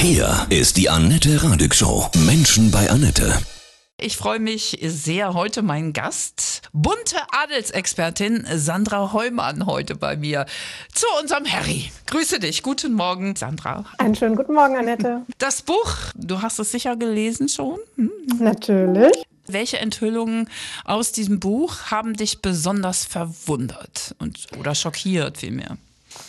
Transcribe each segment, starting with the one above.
Hier ist die Annette Radig Show. Menschen bei Annette. Ich freue mich sehr heute meinen Gast, bunte Adelsexpertin Sandra Heumann heute bei mir zu unserem Harry. Grüße dich. Guten Morgen, Sandra. Einen schönen guten Morgen, Annette. Das Buch, du hast es sicher gelesen schon. Hm? Natürlich. Welche Enthüllungen aus diesem Buch haben dich besonders verwundert und oder schockiert vielmehr?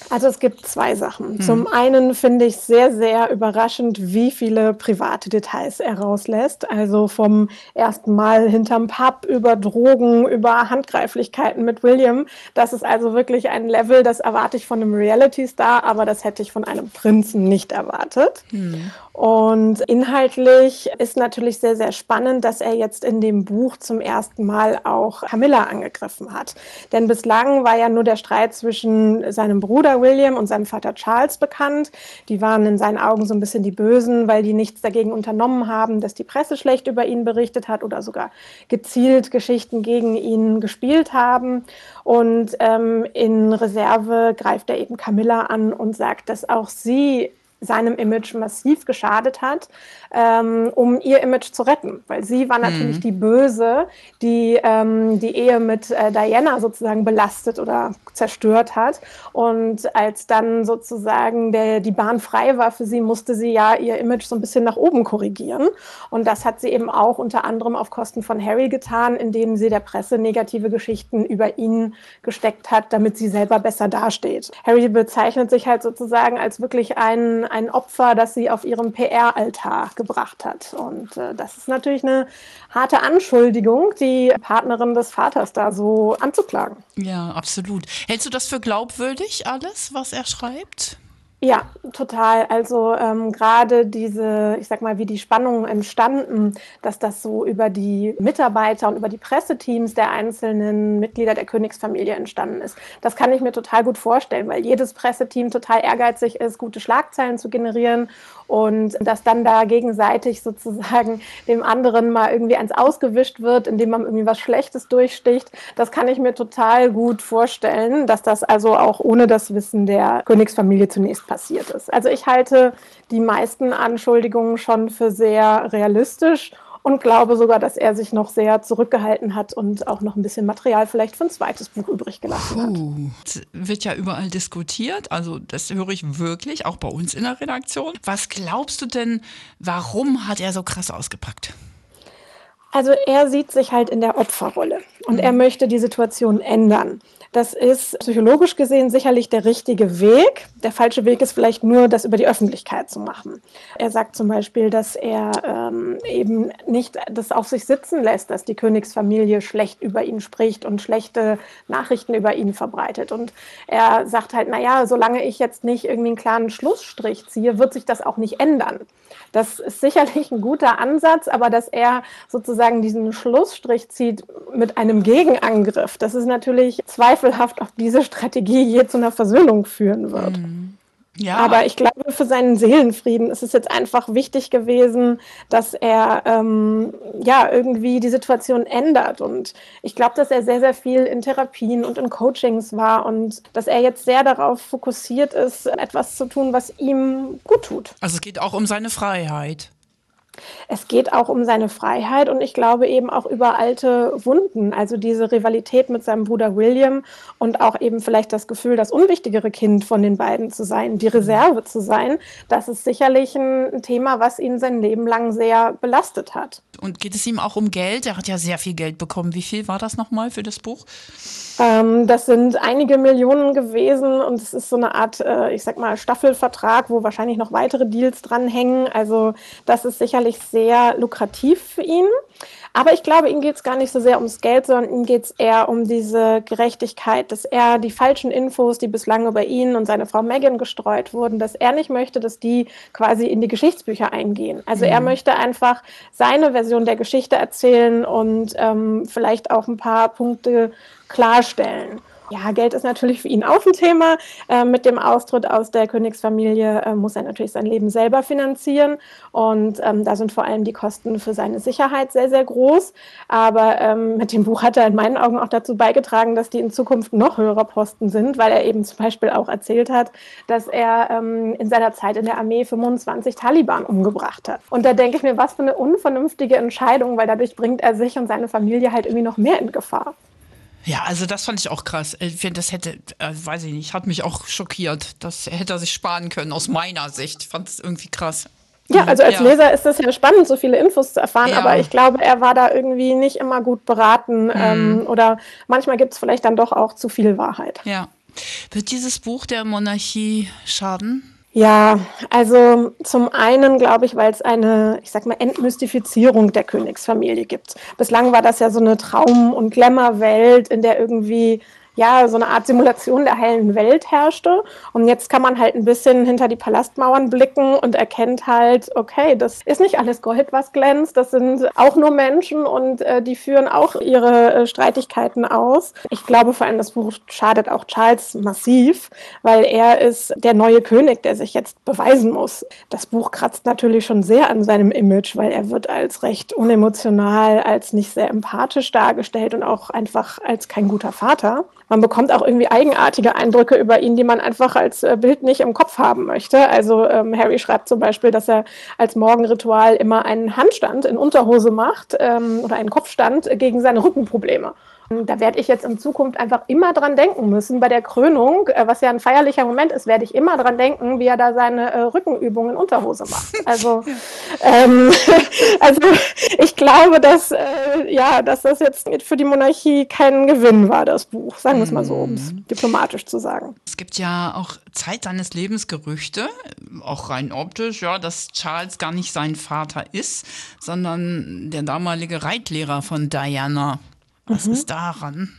Also es gibt zwei Sachen. Hm. Zum einen finde ich sehr, sehr überraschend, wie viele private Details er rauslässt. Also vom ersten Mal hinterm Pub über Drogen, über Handgreiflichkeiten mit William. Das ist also wirklich ein Level, das erwarte ich von einem Reality-Star, aber das hätte ich von einem Prinzen nicht erwartet. Hm. Und inhaltlich ist natürlich sehr, sehr spannend, dass er jetzt in dem Buch zum ersten Mal auch Camilla angegriffen hat. Denn bislang war ja nur der Streit zwischen seinem Bruder William und seinem Vater Charles bekannt. Die waren in seinen Augen so ein bisschen die Bösen, weil die nichts dagegen unternommen haben, dass die Presse schlecht über ihn berichtet hat oder sogar gezielt Geschichten gegen ihn gespielt haben. Und ähm, in Reserve greift er eben Camilla an und sagt, dass auch sie seinem Image massiv geschadet hat, ähm, um ihr Image zu retten. Weil sie war natürlich mhm. die Böse, die ähm, die Ehe mit äh, Diana sozusagen belastet oder zerstört hat. Und als dann sozusagen der, die Bahn frei war für sie, musste sie ja ihr Image so ein bisschen nach oben korrigieren. Und das hat sie eben auch unter anderem auf Kosten von Harry getan, indem sie der Presse negative Geschichten über ihn gesteckt hat, damit sie selber besser dasteht. Harry bezeichnet sich halt sozusagen als wirklich ein ein Opfer, das sie auf ihrem PR-Altar gebracht hat. Und äh, das ist natürlich eine harte Anschuldigung, die Partnerin des Vaters da so anzuklagen. Ja, absolut. Hältst du das für glaubwürdig, alles, was er schreibt? Ja, total. Also ähm, gerade diese, ich sag mal, wie die Spannungen entstanden, dass das so über die Mitarbeiter und über die Presseteams der einzelnen Mitglieder der Königsfamilie entstanden ist. Das kann ich mir total gut vorstellen, weil jedes Presseteam total ehrgeizig ist, gute Schlagzeilen zu generieren und dass dann da gegenseitig sozusagen dem anderen mal irgendwie eins ausgewischt wird, indem man irgendwie was Schlechtes durchsticht. Das kann ich mir total gut vorstellen, dass das also auch ohne das Wissen der Königsfamilie zunächst passiert ist. Also ich halte die meisten Anschuldigungen schon für sehr realistisch und glaube sogar, dass er sich noch sehr zurückgehalten hat und auch noch ein bisschen Material vielleicht für ein zweites Buch übrig gelassen hat. Uh, wird ja überall diskutiert, also das höre ich wirklich, auch bei uns in der Redaktion. Was glaubst du denn, warum hat er so krass ausgepackt? Also er sieht sich halt in der Opferrolle und mhm. er möchte die Situation ändern. Das ist psychologisch gesehen sicherlich der richtige Weg. Der falsche Weg ist vielleicht nur, das über die Öffentlichkeit zu machen. Er sagt zum Beispiel, dass er ähm, eben nicht das auf sich sitzen lässt, dass die Königsfamilie schlecht über ihn spricht und schlechte Nachrichten über ihn verbreitet. Und er sagt halt, naja, solange ich jetzt nicht irgendwie einen klaren Schlussstrich ziehe, wird sich das auch nicht ändern. Das ist sicherlich ein guter Ansatz, aber dass er sozusagen diesen Schlussstrich zieht mit einem Gegenangriff, das ist natürlich zweifelhaft, ob diese Strategie je zu einer Versöhnung führen wird. Mhm. Ja. Aber ich glaube, für seinen Seelenfrieden ist es jetzt einfach wichtig gewesen, dass er ähm, ja irgendwie die Situation ändert. Und ich glaube, dass er sehr, sehr viel in Therapien und in Coachings war und dass er jetzt sehr darauf fokussiert ist, etwas zu tun, was ihm gut tut. Also es geht auch um seine Freiheit. Es geht auch um seine Freiheit und ich glaube eben auch über alte Wunden, also diese Rivalität mit seinem Bruder William und auch eben vielleicht das Gefühl, das unwichtigere Kind von den beiden zu sein, die Reserve zu sein. Das ist sicherlich ein Thema, was ihn sein Leben lang sehr belastet hat. Und geht es ihm auch um Geld? Er hat ja sehr viel Geld bekommen. Wie viel war das nochmal für das Buch? Ähm, das sind einige Millionen gewesen und es ist so eine Art, äh, ich sag mal, Staffelvertrag, wo wahrscheinlich noch weitere Deals dranhängen. Also das ist sicherlich sehr lukrativ für ihn. Aber ich glaube, ihm geht es gar nicht so sehr ums Geld, sondern ihm geht es eher um diese Gerechtigkeit, dass er die falschen Infos, die bislang über ihn und seine Frau Megan gestreut wurden, dass er nicht möchte, dass die quasi in die Geschichtsbücher eingehen. Also mhm. er möchte einfach seine Version der Geschichte erzählen und ähm, vielleicht auch ein paar Punkte klarstellen. Ja, Geld ist natürlich für ihn auch ein Thema. Äh, mit dem Austritt aus der Königsfamilie äh, muss er natürlich sein Leben selber finanzieren. Und ähm, da sind vor allem die Kosten für seine Sicherheit sehr, sehr groß. Aber ähm, mit dem Buch hat er in meinen Augen auch dazu beigetragen, dass die in Zukunft noch höhere Posten sind, weil er eben zum Beispiel auch erzählt hat, dass er ähm, in seiner Zeit in der Armee 25 Taliban umgebracht hat. Und da denke ich mir, was für eine unvernünftige Entscheidung, weil dadurch bringt er sich und seine Familie halt irgendwie noch mehr in Gefahr. Ja, also das fand ich auch krass. Das hätte, äh, weiß ich nicht, hat mich auch schockiert. Das hätte er sich sparen können, aus meiner Sicht. Ich fand es irgendwie krass. Ja, also als ja. Leser ist es ja spannend, so viele Infos zu erfahren, ja. aber ich glaube, er war da irgendwie nicht immer gut beraten mhm. ähm, oder manchmal gibt es vielleicht dann doch auch zu viel Wahrheit. Ja. Wird dieses Buch der Monarchie schaden? Ja, also zum einen glaube ich, weil es eine, ich sag mal, Entmystifizierung der Königsfamilie gibt. Bislang war das ja so eine Traum- und Glamour-Welt, in der irgendwie ja, so eine Art Simulation der heilen Welt herrschte. Und jetzt kann man halt ein bisschen hinter die Palastmauern blicken und erkennt halt, okay, das ist nicht alles Gold, was glänzt. Das sind auch nur Menschen und äh, die führen auch ihre äh, Streitigkeiten aus. Ich glaube vor allem, das Buch schadet auch Charles massiv, weil er ist der neue König, der sich jetzt beweisen muss. Das Buch kratzt natürlich schon sehr an seinem Image, weil er wird als recht unemotional, als nicht sehr empathisch dargestellt und auch einfach als kein guter Vater man bekommt auch irgendwie eigenartige Eindrücke über ihn, die man einfach als äh, Bild nicht im Kopf haben möchte. Also ähm, Harry schreibt zum Beispiel, dass er als Morgenritual immer einen Handstand in Unterhose macht ähm, oder einen Kopfstand gegen seine Rückenprobleme. Da werde ich jetzt in Zukunft einfach immer dran denken müssen. Bei der Krönung, äh, was ja ein feierlicher Moment ist, werde ich immer dran denken, wie er da seine äh, Rückenübungen in Unterhose macht. Also, ähm, also ich glaube, dass, äh, ja, dass das jetzt für die Monarchie kein Gewinn war, das Buch. Sagen wir es mal so, um es mhm. diplomatisch zu sagen. Es gibt ja auch Zeit seines Lebens Gerüchte, auch rein optisch, ja, dass Charles gar nicht sein Vater ist, sondern der damalige Reitlehrer von Diana. Was mhm. ist daran?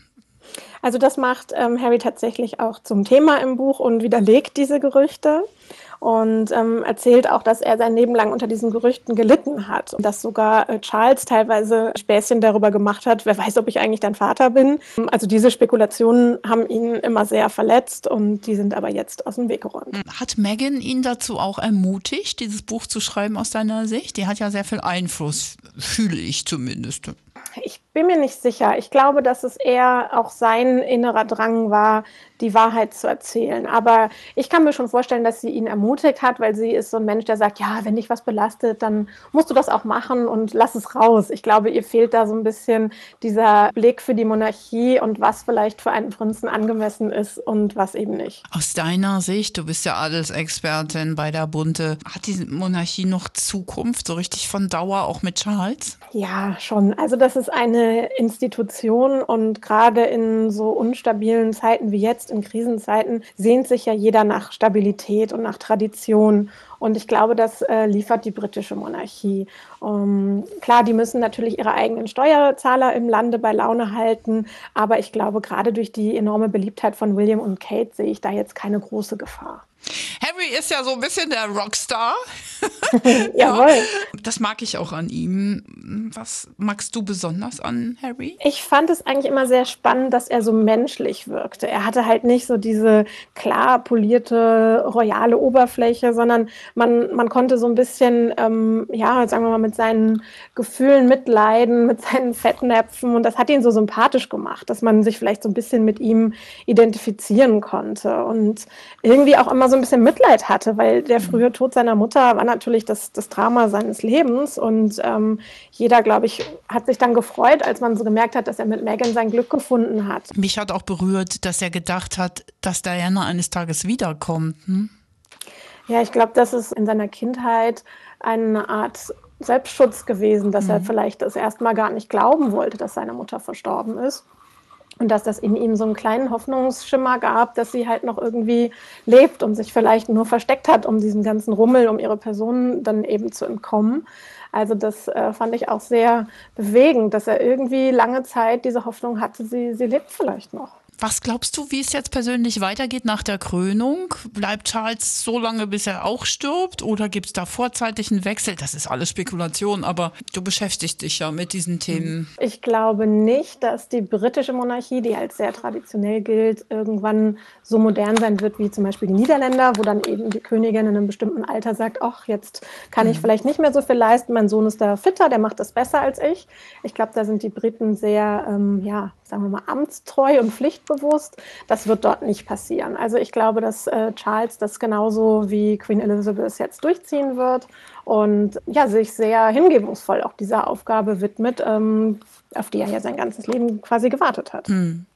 Also das macht ähm, Harry tatsächlich auch zum Thema im Buch und widerlegt diese Gerüchte und ähm, erzählt auch, dass er sein Leben lang unter diesen Gerüchten gelitten hat und dass sogar äh, Charles teilweise Späßchen darüber gemacht hat, wer weiß, ob ich eigentlich dein Vater bin. Also diese Spekulationen haben ihn immer sehr verletzt und die sind aber jetzt aus dem Weg geräumt. Hat Megan ihn dazu auch ermutigt, dieses Buch zu schreiben aus deiner Sicht? Die hat ja sehr viel Einfluss, fühle ich zumindest. Ich bin mir nicht sicher. Ich glaube, dass es eher auch sein innerer Drang war, die Wahrheit zu erzählen. Aber ich kann mir schon vorstellen, dass sie ihn ermutigt hat, weil sie ist so ein Mensch, der sagt, ja, wenn dich was belastet, dann musst du das auch machen und lass es raus. Ich glaube, ihr fehlt da so ein bisschen dieser Blick für die Monarchie und was vielleicht für einen Prinzen angemessen ist und was eben nicht. Aus deiner Sicht, du bist ja Adelsexpertin bei der Bunte, hat die Monarchie noch Zukunft, so richtig von Dauer, auch mit Charles? Ja, schon. Also das ist eine Institution und gerade in so unstabilen Zeiten wie jetzt, in Krisenzeiten, sehnt sich ja jeder nach Stabilität und nach Tradition. Und ich glaube, das äh, liefert die britische Monarchie. Um, klar, die müssen natürlich ihre eigenen Steuerzahler im Lande bei Laune halten, aber ich glaube, gerade durch die enorme Beliebtheit von William und Kate sehe ich da jetzt keine große Gefahr. Harry ist ja so ein bisschen der Rockstar. Jawohl. Das mag ich auch an ihm. Was magst du besonders an Harry? Ich fand es eigentlich immer sehr spannend, dass er so menschlich wirkte. Er hatte halt nicht so diese klar polierte, royale Oberfläche, sondern man, man konnte so ein bisschen, ähm, ja, sagen wir mal, mit seinen Gefühlen mitleiden, mit seinen Fettnäpfen. Und das hat ihn so sympathisch gemacht, dass man sich vielleicht so ein bisschen mit ihm identifizieren konnte. Und irgendwie auch immer so ein bisschen Mitleid hatte, weil der mhm. frühe Tod seiner Mutter war natürlich das, das Drama seines Lebens und ähm, jeder, glaube ich, hat sich dann gefreut, als man so gemerkt hat, dass er mit Megan sein Glück gefunden hat. Mich hat auch berührt, dass er gedacht hat, dass Diana eines Tages wiederkommt. Hm? Ja, ich glaube, das ist in seiner Kindheit eine Art Selbstschutz gewesen, dass mhm. er vielleicht das erstmal gar nicht glauben wollte, dass seine Mutter verstorben ist. Und dass das in ihm so einen kleinen Hoffnungsschimmer gab, dass sie halt noch irgendwie lebt und sich vielleicht nur versteckt hat, um diesen ganzen Rummel, um ihre Person dann eben zu entkommen. Also das äh, fand ich auch sehr bewegend, dass er irgendwie lange Zeit diese Hoffnung hatte, sie, sie lebt vielleicht noch. Was glaubst du, wie es jetzt persönlich weitergeht nach der Krönung? Bleibt Charles so lange, bis er auch stirbt? Oder gibt es da vorzeitigen Wechsel? Das ist alles Spekulation, aber du beschäftigst dich ja mit diesen Themen. Ich glaube nicht, dass die britische Monarchie, die als sehr traditionell gilt, irgendwann so modern sein wird wie zum Beispiel die Niederländer, wo dann eben die Königin in einem bestimmten Alter sagt, ach, jetzt kann ich mhm. vielleicht nicht mehr so viel leisten, mein Sohn ist da fitter, der macht das besser als ich. Ich glaube, da sind die Briten sehr, ähm, ja, sagen wir mal, amtstreu und pflichtbewusst. Das wird dort nicht passieren. Also ich glaube, dass äh, Charles das genauso wie Queen Elizabeth jetzt durchziehen wird und ja, sich sehr hingebungsvoll auch dieser Aufgabe widmet, ähm, auf die er ja sein ganzes Leben quasi gewartet hat. Hm.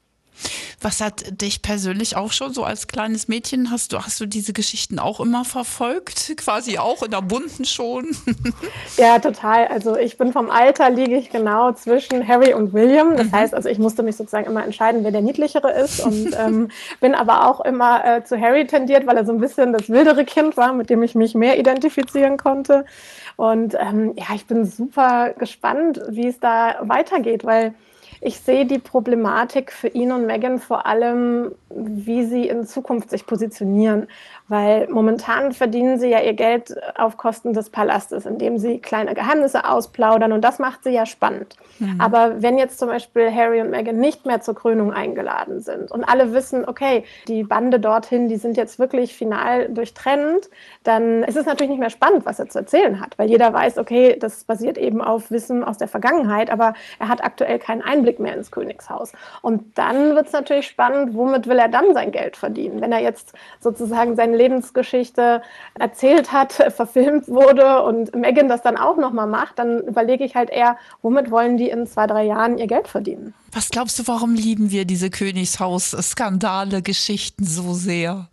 Was hat dich persönlich auch schon so als kleines Mädchen, hast du, hast du diese Geschichten auch immer verfolgt? Quasi auch in der bunten schon? ja, total. Also ich bin vom Alter liege ich genau zwischen Harry und William. Das mhm. heißt, also ich musste mich sozusagen immer entscheiden, wer der niedlichere ist und ähm, bin aber auch immer äh, zu Harry tendiert, weil er so ein bisschen das wildere Kind war, mit dem ich mich mehr identifizieren konnte. Und ähm, ja, ich bin super gespannt, wie es da weitergeht, weil ich sehe die Problematik für ihn und Megan vor allem, wie sie in Zukunft sich positionieren weil momentan verdienen sie ja ihr Geld auf Kosten des Palastes, indem sie kleine Geheimnisse ausplaudern und das macht sie ja spannend. Mhm. Aber wenn jetzt zum Beispiel Harry und Meghan nicht mehr zur Krönung eingeladen sind und alle wissen, okay, die Bande dorthin, die sind jetzt wirklich final durchtrennt, dann ist es natürlich nicht mehr spannend, was er zu erzählen hat, weil jeder weiß, okay, das basiert eben auf Wissen aus der Vergangenheit, aber er hat aktuell keinen Einblick mehr ins Königshaus. Und dann wird es natürlich spannend, womit will er dann sein Geld verdienen, wenn er jetzt sozusagen seine Lebensgeschichte erzählt hat, verfilmt wurde und Megan das dann auch nochmal macht, dann überlege ich halt eher, womit wollen die in zwei, drei Jahren ihr Geld verdienen? Was glaubst du, warum lieben wir diese Königshaus-Skandale, Geschichten so sehr?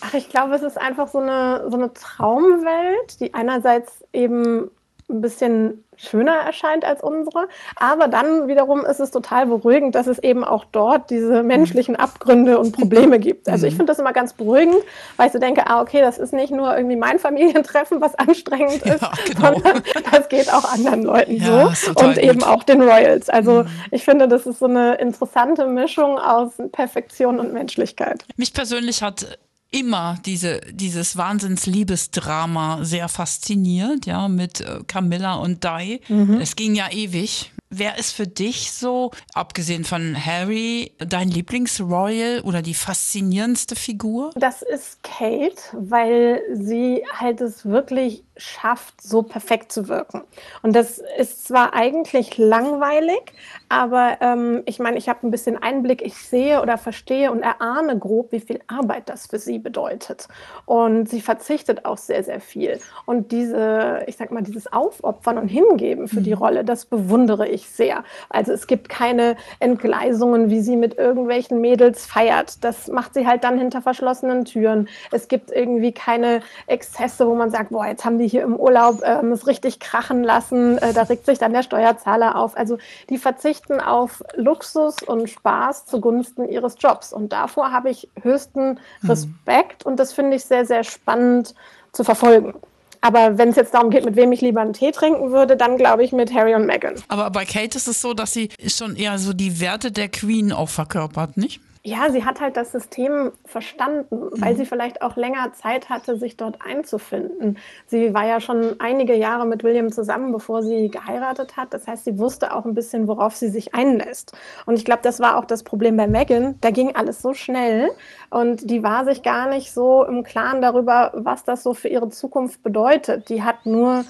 Ach, ich glaube, es ist einfach so eine, so eine Traumwelt, die einerseits eben ein bisschen schöner erscheint als unsere. Aber dann wiederum ist es total beruhigend, dass es eben auch dort diese menschlichen Abgründe und Probleme gibt. Also ich mhm. finde das immer ganz beruhigend, weil ich so denke, ah, okay, das ist nicht nur irgendwie mein Familientreffen, was anstrengend ist, ja, genau. sondern das geht auch anderen Leuten ja, so. Und gut. eben auch den Royals. Also mhm. ich finde, das ist so eine interessante Mischung aus Perfektion und Menschlichkeit. Mich persönlich hat immer diese, dieses Wahnsinnsliebesdrama sehr fasziniert, ja, mit äh, Camilla und Di. Mhm. Es ging ja ewig. Wer ist für dich so, abgesehen von Harry, dein Lieblingsroyal oder die faszinierendste Figur? Das ist Kate, weil sie halt es wirklich schafft, so perfekt zu wirken. Und das ist zwar eigentlich langweilig, aber ähm, ich meine, ich habe ein bisschen Einblick, ich sehe oder verstehe und erahne grob, wie viel Arbeit das für sie bedeutet. Und sie verzichtet auch sehr, sehr viel. Und diese, ich sag mal, dieses Aufopfern und Hingeben für die mhm. Rolle, das bewundere ich sehr. Also es gibt keine Entgleisungen, wie sie mit irgendwelchen Mädels feiert. Das macht sie halt dann hinter verschlossenen Türen. Es gibt irgendwie keine Exzesse, wo man sagt, boah, jetzt haben die hier im Urlaub ähm, es richtig krachen lassen. Äh, da regt sich dann der Steuerzahler auf. Also die verzichten auf Luxus und Spaß zugunsten ihres Jobs. Und davor habe ich höchsten hm. Respekt mhm. und das finde ich sehr, sehr spannend zu verfolgen. Aber wenn es jetzt darum geht, mit wem ich lieber einen Tee trinken würde, dann glaube ich mit Harry und Meghan. Aber bei Kate ist es so, dass sie schon eher so die Werte der Queen auch verkörpert, nicht? Ja, sie hat halt das System verstanden, weil mhm. sie vielleicht auch länger Zeit hatte, sich dort einzufinden. Sie war ja schon einige Jahre mit William zusammen, bevor sie geheiratet hat. Das heißt, sie wusste auch ein bisschen, worauf sie sich einlässt. Und ich glaube, das war auch das Problem bei Megan. Da ging alles so schnell und die war sich gar nicht so im Klaren darüber, was das so für ihre Zukunft bedeutet. Die hat nur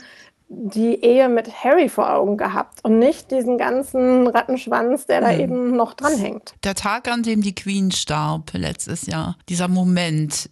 die Ehe mit Harry vor Augen gehabt und nicht diesen ganzen Rattenschwanz, der da mhm. eben noch dranhängt. Der Tag, an dem die Queen starb letztes Jahr, dieser Moment,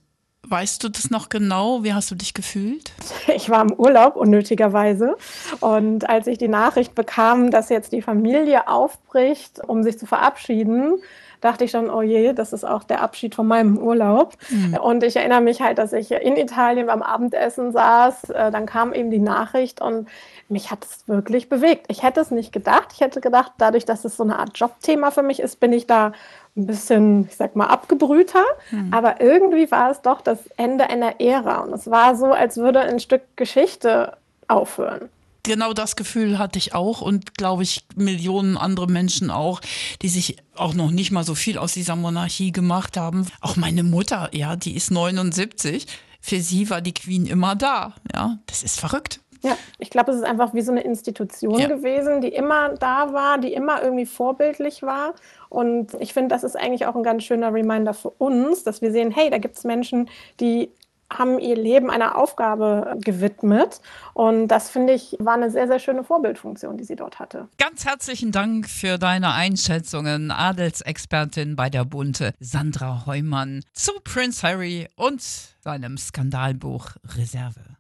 Weißt du das noch genau? Wie hast du dich gefühlt? Ich war im Urlaub, unnötigerweise. Und als ich die Nachricht bekam, dass jetzt die Familie aufbricht, um sich zu verabschieden, dachte ich schon, oh je, das ist auch der Abschied von meinem Urlaub. Mhm. Und ich erinnere mich halt, dass ich in Italien beim Abendessen saß, äh, dann kam eben die Nachricht und mich hat es wirklich bewegt. Ich hätte es nicht gedacht. Ich hätte gedacht, dadurch, dass es so eine Art Jobthema für mich ist, bin ich da ein bisschen, ich sag mal, abgebrühter. Mhm. Aber irgendwie war es doch das Ende einer Ära. Und es war so, als würde ein Stück Geschichte aufhören. Genau das Gefühl hatte ich auch und glaube ich Millionen andere Menschen auch, die sich auch noch nicht mal so viel aus dieser Monarchie gemacht haben. Auch meine Mutter, ja, die ist 79. Für sie war die Queen immer da. Ja, das ist verrückt. Ja, ich glaube, es ist einfach wie so eine Institution ja. gewesen, die immer da war, die immer irgendwie vorbildlich war. Und ich finde, das ist eigentlich auch ein ganz schöner Reminder für uns, dass wir sehen, hey, da gibt es Menschen, die haben ihr Leben einer Aufgabe gewidmet. Und das, finde ich, war eine sehr, sehr schöne Vorbildfunktion, die sie dort hatte. Ganz herzlichen Dank für deine Einschätzungen, Adelsexpertin bei der Bunte, Sandra Heumann, zu Prince Harry und seinem Skandalbuch Reserve.